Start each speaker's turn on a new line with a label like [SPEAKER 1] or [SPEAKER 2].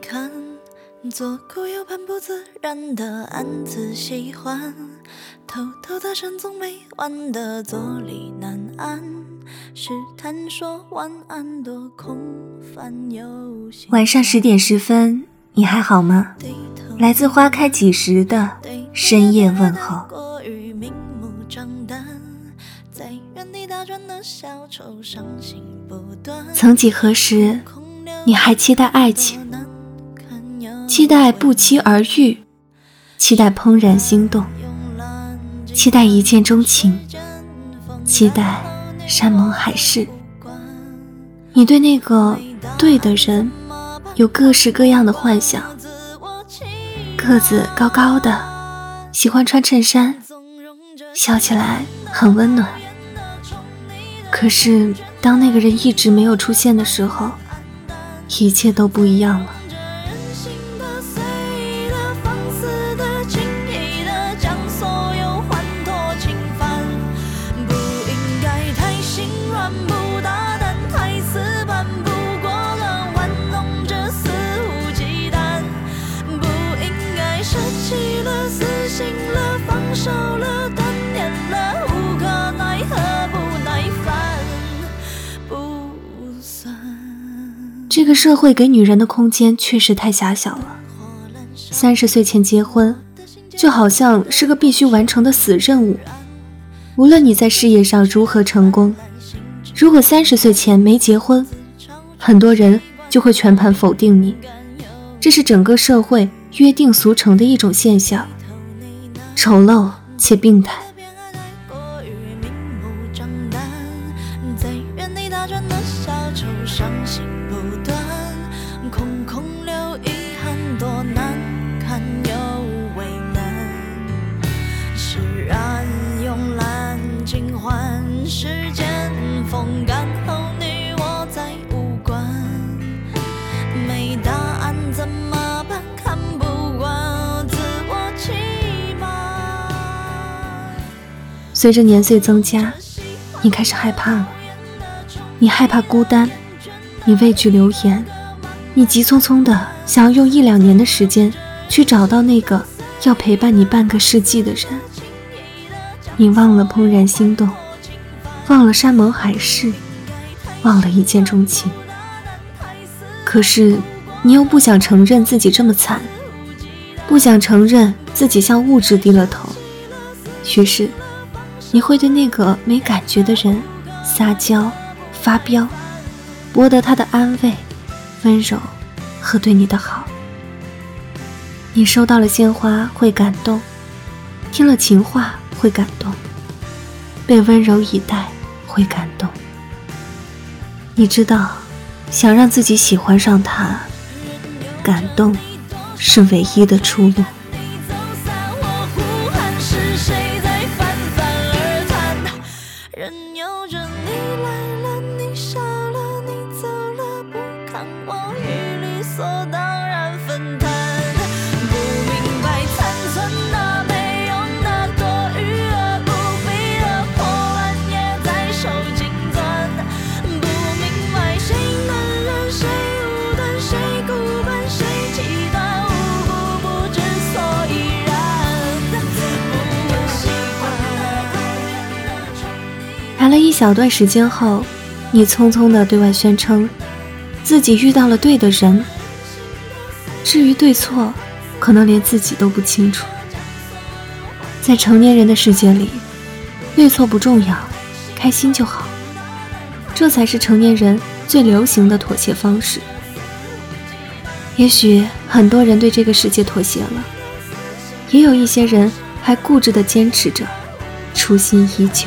[SPEAKER 1] 看，左顾右盼不自然的暗自喜欢，偷偷的深总没完的坐立难安，试探说晚安多空泛又心
[SPEAKER 2] 晚上十点十分，你还好吗？来自花开几时的深夜问候。
[SPEAKER 1] 过于明目张胆，在原地打转的小丑，伤心不断。
[SPEAKER 2] 曾几何时，你还期待爱情，期待不期而遇，期待怦然心动，期待一见钟情，期待山盟海誓。你对那个对的人有各式各样的幻想，个子高高的，喜欢穿衬衫，笑起来很温暖。可是当那个人一直没有出现的时候，一切都不一样了。这个社会给女人的空间确实太狭小了。三十岁前结婚，就好像是个必须完成的死任务。无论你在事业上如何成功，如果三十岁前没结婚，很多人就会全盘否定你。这是整个社会约定俗成的一种现象，丑陋且病态。
[SPEAKER 1] 堪又为难。释然慵懒尽欢，时间风干后，你我再无关。没答案怎么办？看不惯自我欺瞒。
[SPEAKER 2] 随着年岁增加，你开始害怕了。你害怕孤单，你畏惧流言，你急匆匆的想要用一两年的时间去找到那个要陪伴你半个世纪的人。你忘了怦然心动，忘了山盟海誓，忘了一见钟情。可是你又不想承认自己这么惨，不想承认自己向物质低了头，于是你会对那个没感觉的人撒娇、发飙，博得他的安慰、温柔和对你的好。你收到了鲜花会感动，听了情话会感动，被温柔以待会感动。你知道，想让自己喜欢上他，感动是唯一的出路。
[SPEAKER 1] 你走散，我呼喊，是谁在泛泛而谈？任由着你来了，
[SPEAKER 2] 谈了一小段时间后，你匆匆地对外宣称自己遇到了对的人。至于对错，可能连自己都不清楚。在成年人的世界里，对错不重要，开心就好，这才是成年人最流行的妥协方式。也许很多人对这个世界妥协了，也有一些人还固执地坚持着，初心依旧。